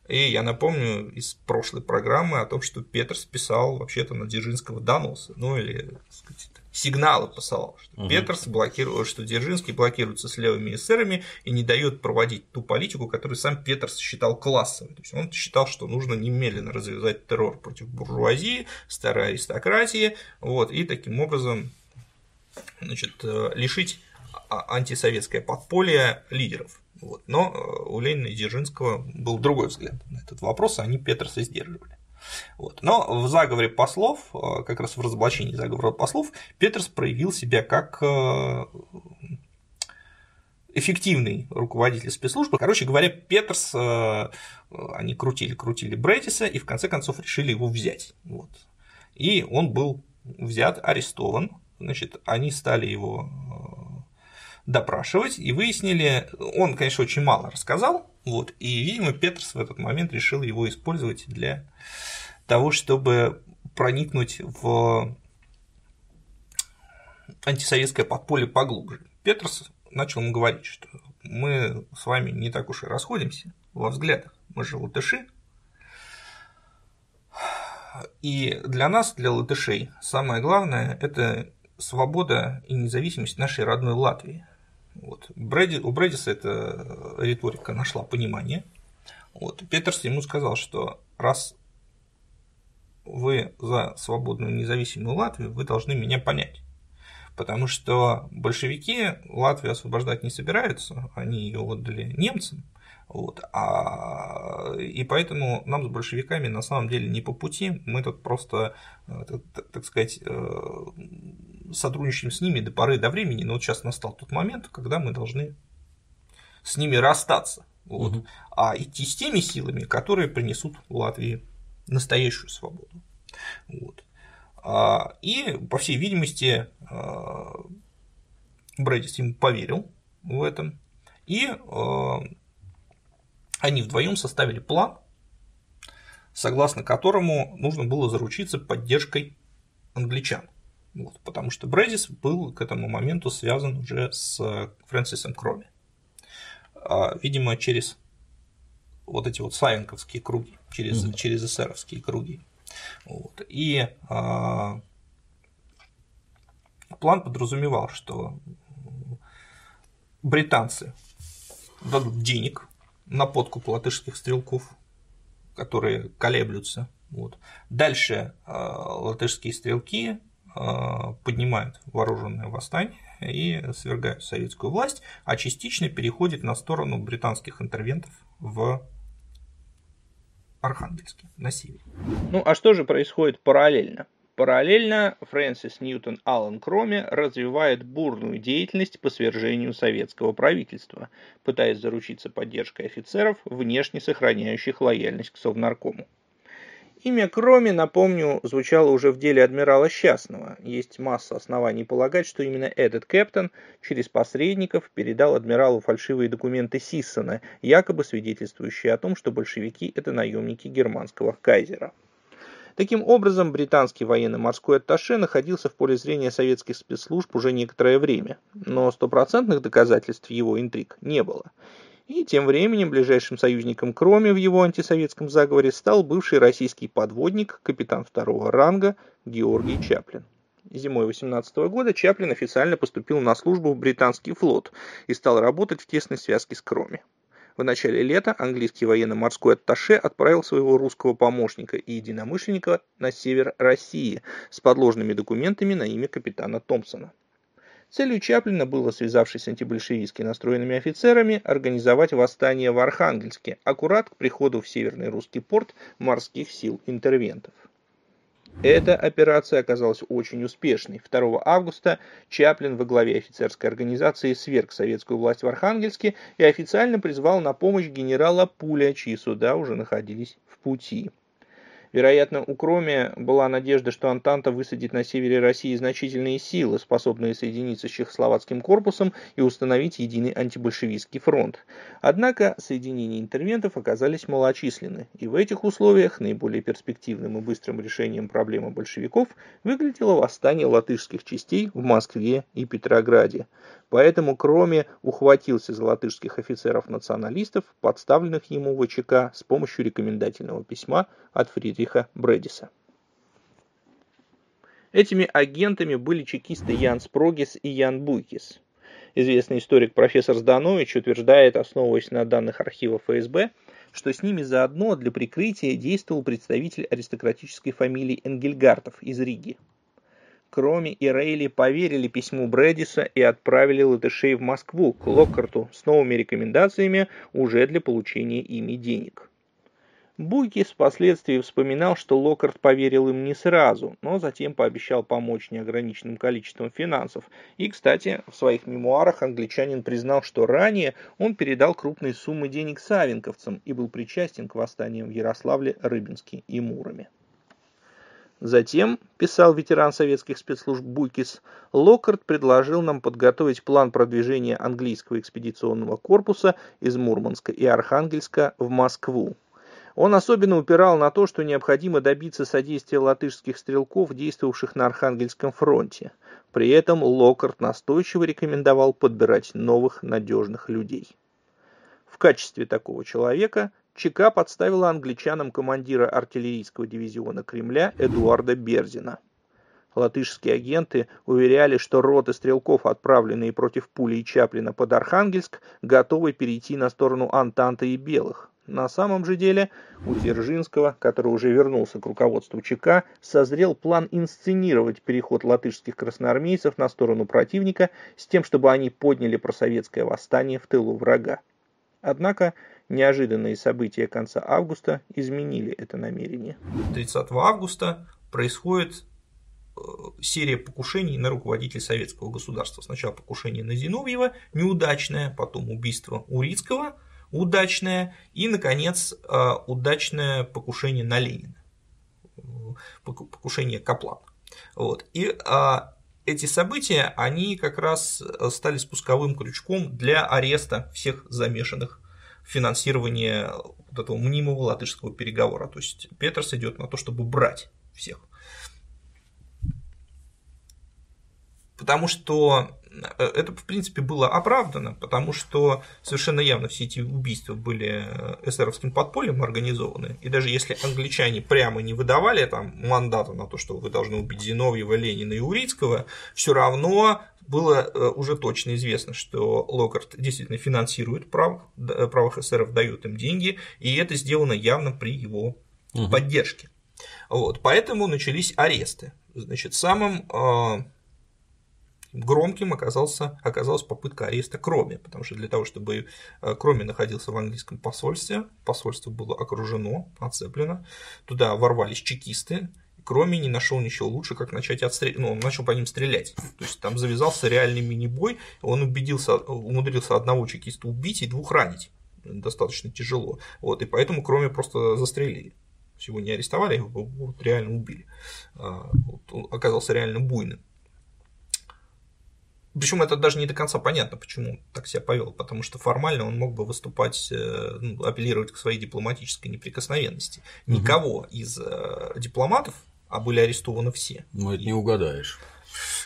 и я напомню из прошлой программы о том, что Петерс писал вообще-то на Дзержинского доносы, ну или сказать, сигналы посылал, что угу. Петерс блокирует, что Дзержинский блокируется с левыми эсерами и не дает проводить ту политику, которую сам Петерс считал классовой. То есть он считал, что нужно немедленно развязать террор против буржуазии, старой аристократии, вот, и таким образом значит, э, лишить антисоветское подполье лидеров. Вот. Но э, у Ленина и Дзержинского был другой взгляд на этот вопрос, они Петерса сдерживали. Вот. Но в заговоре послов, э, как раз в разоблачении заговора послов, Петерс проявил себя как э, эффективный руководитель спецслужбы. Короче говоря, Петерс, они крутили, крутили Брэдиса и в конце концов решили его взять. Вот. И он был взят, арестован. Значит, они стали его допрашивать и выяснили, он, конечно, очень мало рассказал, вот, и, видимо, Петерс в этот момент решил его использовать для того, чтобы проникнуть в антисоветское подполье поглубже. Петерс начал ему говорить, что мы с вами не так уж и расходимся во взглядах, мы же латыши, и для нас, для латышей, самое главное – это свобода и независимость нашей родной Латвии. Вот. Брэди, у Брэдиса эта риторика нашла понимание. Вот. Петерс ему сказал, что раз вы за свободную независимую Латвию, вы должны меня понять. Потому что большевики Латвию освобождать не собираются, они ее отдали немцам. Вот, а, и поэтому нам с большевиками на самом деле не по пути, мы тут просто, э, так, так сказать, э, сотрудничаем с ними до поры до времени, но вот сейчас настал тот момент, когда мы должны с ними расстаться, вот, угу. а идти с теми силами, которые принесут Латвии настоящую свободу. Вот. А, и, по всей видимости, а, Брэдис ему поверил в этом, и они вдвоем составили план, согласно которому нужно было заручиться поддержкой англичан. Вот, потому что Брэдис был к этому моменту связан уже с Фрэнсисом Кроми. А, видимо, через вот эти вот савенковские круги, через, угу. через эсеровские круги. Вот. И а, план подразумевал, что британцы дадут денег на подкуп латышских стрелков, которые колеблются. Вот. Дальше э, латышские стрелки э, поднимают вооруженное восстание и свергают советскую власть, а частично переходит на сторону британских интервентов в Архангельске, на севере. Ну а что же происходит параллельно? Параллельно Фрэнсис Ньютон Аллен Кроме развивает бурную деятельность по свержению советского правительства, пытаясь заручиться поддержкой офицеров, внешне сохраняющих лояльность к Совнаркому. Имя Кроме, напомню, звучало уже в деле адмирала Счастного. Есть масса оснований полагать, что именно этот капитан через посредников передал адмиралу фальшивые документы Сиссона, якобы свидетельствующие о том, что большевики – это наемники германского кайзера. Таким образом, британский военно-морской атташе находился в поле зрения советских спецслужб уже некоторое время, но стопроцентных доказательств его интриг не было. И тем временем ближайшим союзником Кроме в его антисоветском заговоре стал бывший российский подводник, капитан второго ранга Георгий Чаплин. Зимой 18 года Чаплин официально поступил на службу в британский флот и стал работать в тесной связке с Кроме. В начале лета английский военно-морской атташе отправил своего русского помощника и единомышленника на север России с подложными документами на имя капитана Томпсона. Целью Чаплина было, связавшись с антибольшевистски настроенными офицерами, организовать восстание в Архангельске, аккурат к приходу в Северный русский порт морских сил интервентов. Эта операция оказалась очень успешной. 2 августа Чаплин во главе офицерской организации сверг советскую власть в Архангельске и официально призвал на помощь генерала Пуля, чьи суда уже находились в пути. Вероятно, у Кроме была надежда, что Антанта высадит на севере России значительные силы, способные соединиться с чехословацким корпусом и установить единый антибольшевистский фронт. Однако соединения интервентов оказались малочисленны, и в этих условиях наиболее перспективным и быстрым решением проблемы большевиков выглядело восстание латышских частей в Москве и Петрограде. Поэтому Кроме ухватился за латышских офицеров-националистов, подставленных ему ВЧК с помощью рекомендательного письма от Фридриха Бредиса. Этими агентами были чекисты Ян Спрогис и Ян Буйкис. Известный историк профессор Зданович утверждает, основываясь на данных архива ФСБ, что с ними заодно для прикрытия действовал представитель аристократической фамилии Энгельгартов из Риги. Кроме и Рейли поверили письму Брэдиса и отправили латышей в Москву к Локкарту с новыми рекомендациями уже для получения ими денег. Буйкис впоследствии вспоминал, что Локкарт поверил им не сразу, но затем пообещал помочь неограниченным количеством финансов. И, кстати, в своих мемуарах англичанин признал, что ранее он передал крупные суммы денег савенковцам и был причастен к восстаниям в Ярославле, Рыбинске и Муроме. Затем, писал ветеран советских спецслужб Буйкис, Локкарт предложил нам подготовить план продвижения английского экспедиционного корпуса из Мурманска и Архангельска в Москву. Он особенно упирал на то, что необходимо добиться содействия латышских стрелков, действовавших на Архангельском фронте. При этом Локкарт настойчиво рекомендовал подбирать новых надежных людей. В качестве такого человека ЧК подставила англичанам командира артиллерийского дивизиона Кремля Эдуарда Берзина. Латышские агенты уверяли, что роты стрелков, отправленные против пули и Чаплина под Архангельск, готовы перейти на сторону Антанты и Белых. На самом же деле у Дзержинского, который уже вернулся к руководству ЧК, созрел план инсценировать переход латышских красноармейцев на сторону противника с тем, чтобы они подняли просоветское восстание в тылу врага. Однако неожиданные события конца августа изменили это намерение. 30 августа происходит э, серия покушений на руководителя советского государства. Сначала покушение на Зиновьева, неудачное, потом убийство Урицкого, удачное, и, наконец, э, удачное покушение на Ленина, покушение Каплана. Вот. И а, эти события, они как раз стали спусковым крючком для ареста всех замешанных в финансировании вот этого мнимого латышского переговора. То есть Петерс идет на то, чтобы брать всех. Потому что э, это, в принципе, было оправдано, потому что совершенно явно все эти убийства были э, эсеровским подпольем организованы. И даже если англичане прямо не выдавали там мандата на то, что вы должны убить Зиновьева, Ленина и Урицкого, все равно было э, уже точно известно, что Локарт действительно финансирует правых, правых эсеров, дает им деньги, и это сделано явно при его угу. поддержке. Вот, поэтому начались аресты. Значит, самым громким оказался, оказалась попытка ареста Кроме, потому что для того, чтобы э, Кроме находился в английском посольстве, посольство было окружено, оцеплено, туда ворвались чекисты, Кроме не нашел ничего лучше, как начать отстрелять. Ну, он начал по ним стрелять. То есть там завязался реальный мини-бой. Он убедился, умудрился одного чекиста убить и двух ранить. Достаточно тяжело. Вот, и поэтому Кроме просто застрелили всего не арестовали, его вот реально убили. А, вот, он оказался реально буйным. Причем это даже не до конца понятно, почему он так себя повел, потому что формально он мог бы выступать, э, ну, апеллировать к своей дипломатической неприкосновенности. Никого из э, дипломатов, а были арестованы все. Ну, это не угадаешь.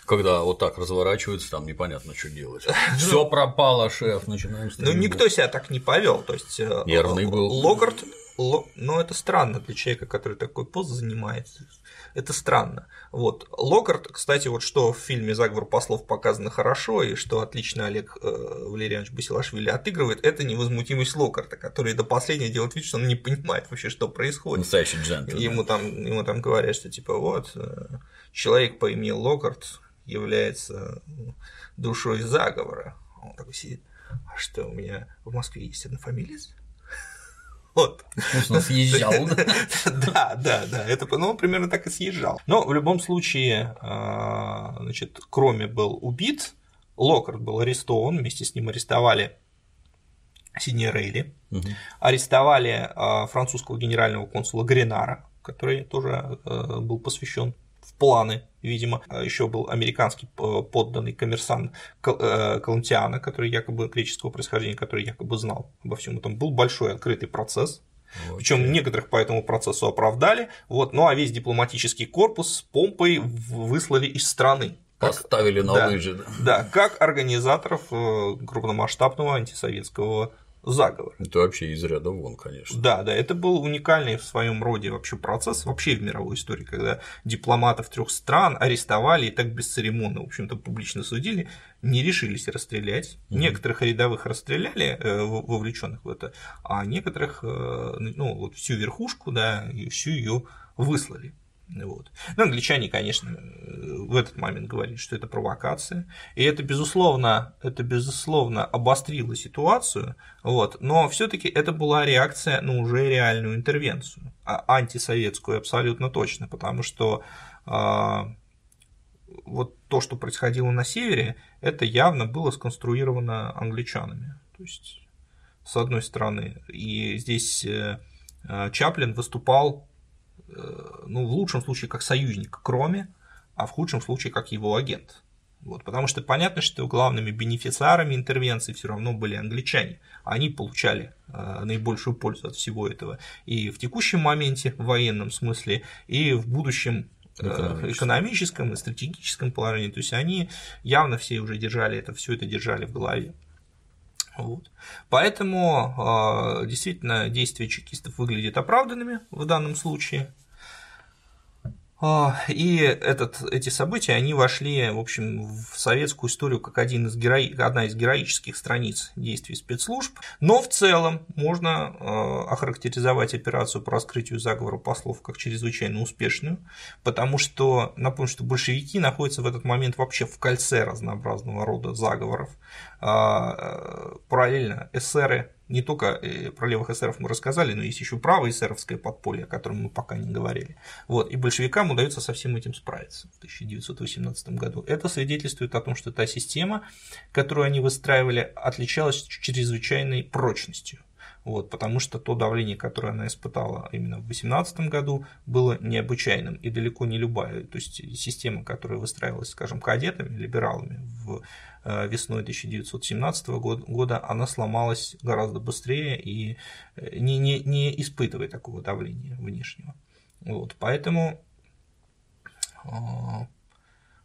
Когда вот так разворачивается, там непонятно, что делать. Все пропало, шеф, начинаем Ну, никто себя так не повел. То есть э, Нервный был. Локарт но ну, это странно для человека, который такой пост занимает. Это странно. Вот. Локарт, кстати, вот что в фильме «Заговор послов» показано хорошо, и что отлично Олег э, Валерьянович Басилашвили отыгрывает, это невозмутимость Локарта, который до последнего делает вид, что он не понимает вообще, что происходит. Настоящий джентльмен. Ему там, ему там говорят, что типа вот, э, человек по имени Локарт является душой заговора. Он такой сидит, а что, у меня в Москве есть однофамилец? Вот. Он съезжал. Да, да, да. Это, ну, он примерно так и съезжал. Но в любом случае, а, значит, Кроме был убит, Локарт был арестован, вместе с ним арестовали Сидни Рейли, угу. арестовали а, французского генерального консула Гренара, который тоже а, был посвящен в планы, видимо. Еще был американский подданный коммерсант э, Калантиана, который якобы греческого происхождения, который якобы знал обо всем этом. Был большой открытый процесс, Okay. Причем некоторых по этому процессу оправдали. Вот, ну а весь дипломатический корпус с помпой выслали из страны. Поставили на да, лыжи. Да. да, как организаторов э, крупномасштабного антисоветского заговор. Это вообще из ряда вон, конечно. Да, да, это был уникальный в своем роде вообще процесс, вообще в мировой истории, когда дипломатов трех стран арестовали и так бесцеремонно, в общем-то, публично судили, не решились расстрелять. Mm-hmm. Некоторых рядовых расстреляли, э, вовлеченных в это, а некоторых, э, ну, вот всю верхушку, да, и всю ее выслали. Вот. Ну, англичане, конечно, в этот момент говорили, что это провокация, и это, безусловно, это, безусловно, обострило ситуацию, вот, но все таки это была реакция на уже реальную интервенцию, а антисоветскую абсолютно точно, потому что а, вот то, что происходило на севере, это явно было сконструировано англичанами. То есть, с одной стороны, и здесь э, Чаплин выступал Э, ну, в лучшем случае как союзник кроме, а в худшем случае как его агент. Вот, потому что понятно, что главными бенефициарами интервенции все равно были англичане. Они получали э, наибольшую пользу от всего этого и в текущем моменте, в военном смысле, и в будущем э, экономическом, экономическом и стратегическом положении. То есть они явно все уже держали это, все это держали в голове. Вот. Поэтому э, действительно действия чекистов выглядят оправданными в данном случае. А, и этот, эти события, они вошли, в общем, в советскую историю как один из геро... одна из героических страниц действий спецслужб. Но в целом можно а, охарактеризовать операцию по раскрытию заговора послов как чрезвычайно успешную, потому что, напомню, что большевики находятся в этот момент вообще в кольце разнообразного рода заговоров. А, параллельно эсеры не только э, про левых эсеров мы рассказали, но есть еще правое эсеровское подполье, о котором мы пока не говорили. Вот, и большевикам удается со всем этим справиться в 1918 году. Это свидетельствует о том, что та система, которую они выстраивали, отличалась чрезвычайной прочностью. Вот, потому что то давление, которое она испытала именно в 2018 году, было необычайным и далеко не любая. То есть система, которая выстраивалась, скажем, кадетами, либералами в Э, весной 1917 года, она сломалась гораздо быстрее и э, не, не, не испытывая такого давления внешнего. Вот, поэтому, э,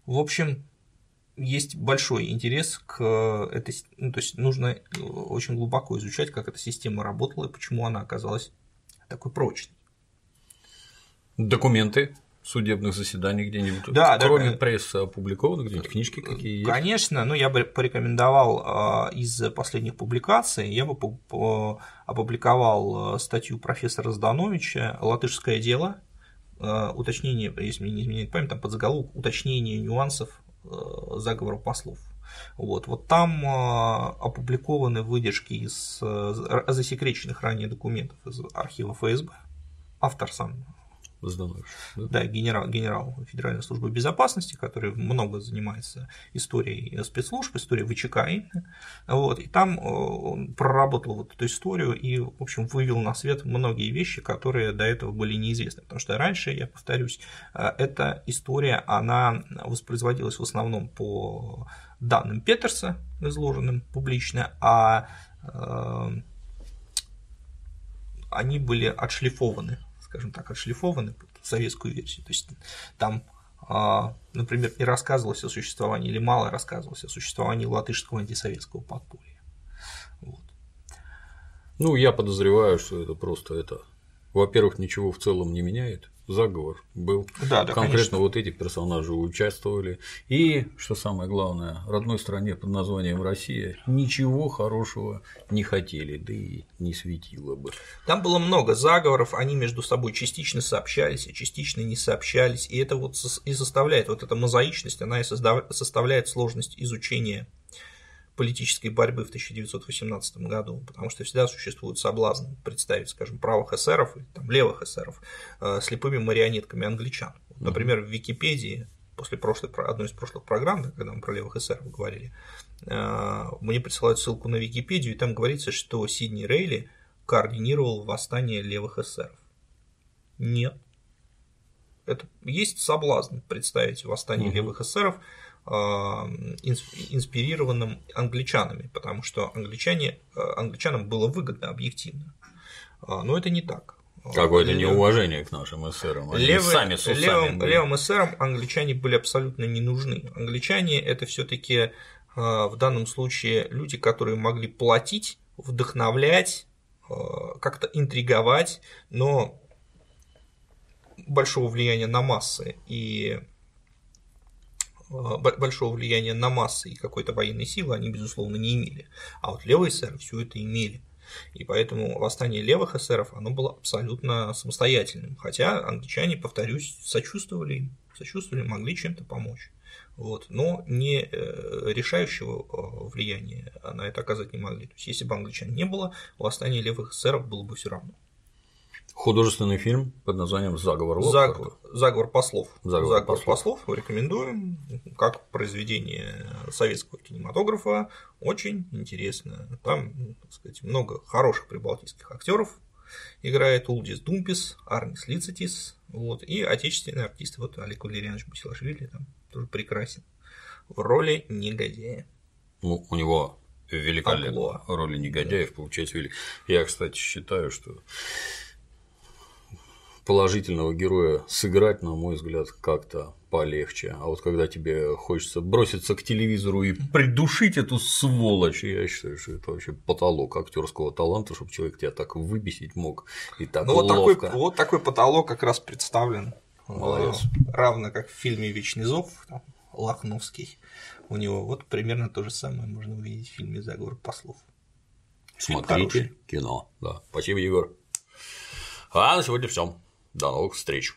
в общем, есть большой интерес к этой, ну, то есть нужно очень глубоко изучать, как эта система работала и почему она оказалась такой прочной. Документы судебных заседаний где-нибудь? Да, Кроме да, прессы опубликованы где-нибудь книжки какие есть? Конечно, но я бы порекомендовал а, из последних публикаций, я бы опубликовал статью профессора Здановича «Латышское дело», уточнение, если мне не изменяет память, там подзаголовок «Уточнение нюансов заговора послов». Вот, вот там опубликованы выдержки из засекреченных ранее документов из архива ФСБ. Автор сам Зданович. Да, да генерал, генерал Федеральной службы безопасности, который много занимается историей спецслужб, историей ВЧК. Вот, и там э, он проработал вот эту историю и, в общем, вывел на свет многие вещи, которые до этого были неизвестны. Потому что раньше, я повторюсь, э, эта история, она воспроизводилась в основном по данным Петерса, изложенным публично, а э, они были отшлифованы скажем так, отшлифованы под советскую версию. То есть там, а, например, не рассказывалось о существовании или мало рассказывалось о существовании латышского антисоветского подполья. Вот. Ну, я подозреваю, что это просто это, во-первых, ничего в целом не меняет, заговор был. Да, да, Конкретно конечно. вот эти персонажи участвовали. И, что самое главное, родной стране под названием Россия ничего хорошего не хотели, да и не светило бы. Там было много заговоров, они между собой частично сообщались, а частично не сообщались. И это вот и составляет, вот эта мозаичность, она и составляет сложность изучения политической борьбы в 1918 году, потому что всегда существует соблазн представить, скажем, правых эсеров или там, левых эсеров э, слепыми марионетками англичан. Вот, например, в Википедии после прошлой, одной из прошлых программ, да, когда мы про левых эсеров говорили, э, мне присылают ссылку на Википедию, и там говорится, что Сидни Рейли координировал восстание левых эсеров. Нет. Это есть соблазн представить восстание угу. левых эсеров инспирированным англичанами, потому что англичане, а, англичанам было выгодно объективно. А, но это не так. Какое-то неуважение к нашим эсерам. Они Левый, сами с левым, левым эсерам англичане были абсолютно не нужны. Англичане это все-таки в данном случае люди, которые могли платить, вдохновлять, как-то интриговать, но большого влияния на массы и Э, большого влияния на массы и какой-то военной силы они, безусловно, не имели. А вот левые эсеры все это имели. И поэтому восстание левых эсеров оно было абсолютно самостоятельным. Хотя англичане, повторюсь, сочувствовали им, сочувствовали, могли чем-то помочь. Вот, но не э, решающего э, влияния на это оказать не могли. То есть, если бы англичан не было, восстание левых эсеров было бы все равно. Художественный фильм под названием «Заговор Заговор, заговор послов». Заговор, заговор послов. послов рекомендуем как произведение советского кинематографа. Очень интересно. Там, так сказать, много хороших прибалтийских актеров играет Улдис Думпис, Арнис Лицетис, вот, и отечественные артисты, вот Олег Валерьянович Басилашвили там тоже прекрасен в роли негодяя. Ну, у него великолепно роли негодяев да. получается велик. Я, кстати, считаю, что положительного героя сыграть, на мой взгляд, как-то полегче. А вот когда тебе хочется броситься к телевизору и придушить эту сволочь, я считаю, что это вообще потолок актерского таланта, чтобы человек тебя так выбесить мог и так ну, ловко. Вот такой, вот такой потолок как раз представлен Молодец. Равно как в фильме Вечный зов, там, Лохновский. У него вот примерно то же самое можно увидеть в фильме Заговор послов. Фильм Смотрите хороший. кино. Да. Спасибо, Егор. А на сегодня все. До новых встреч.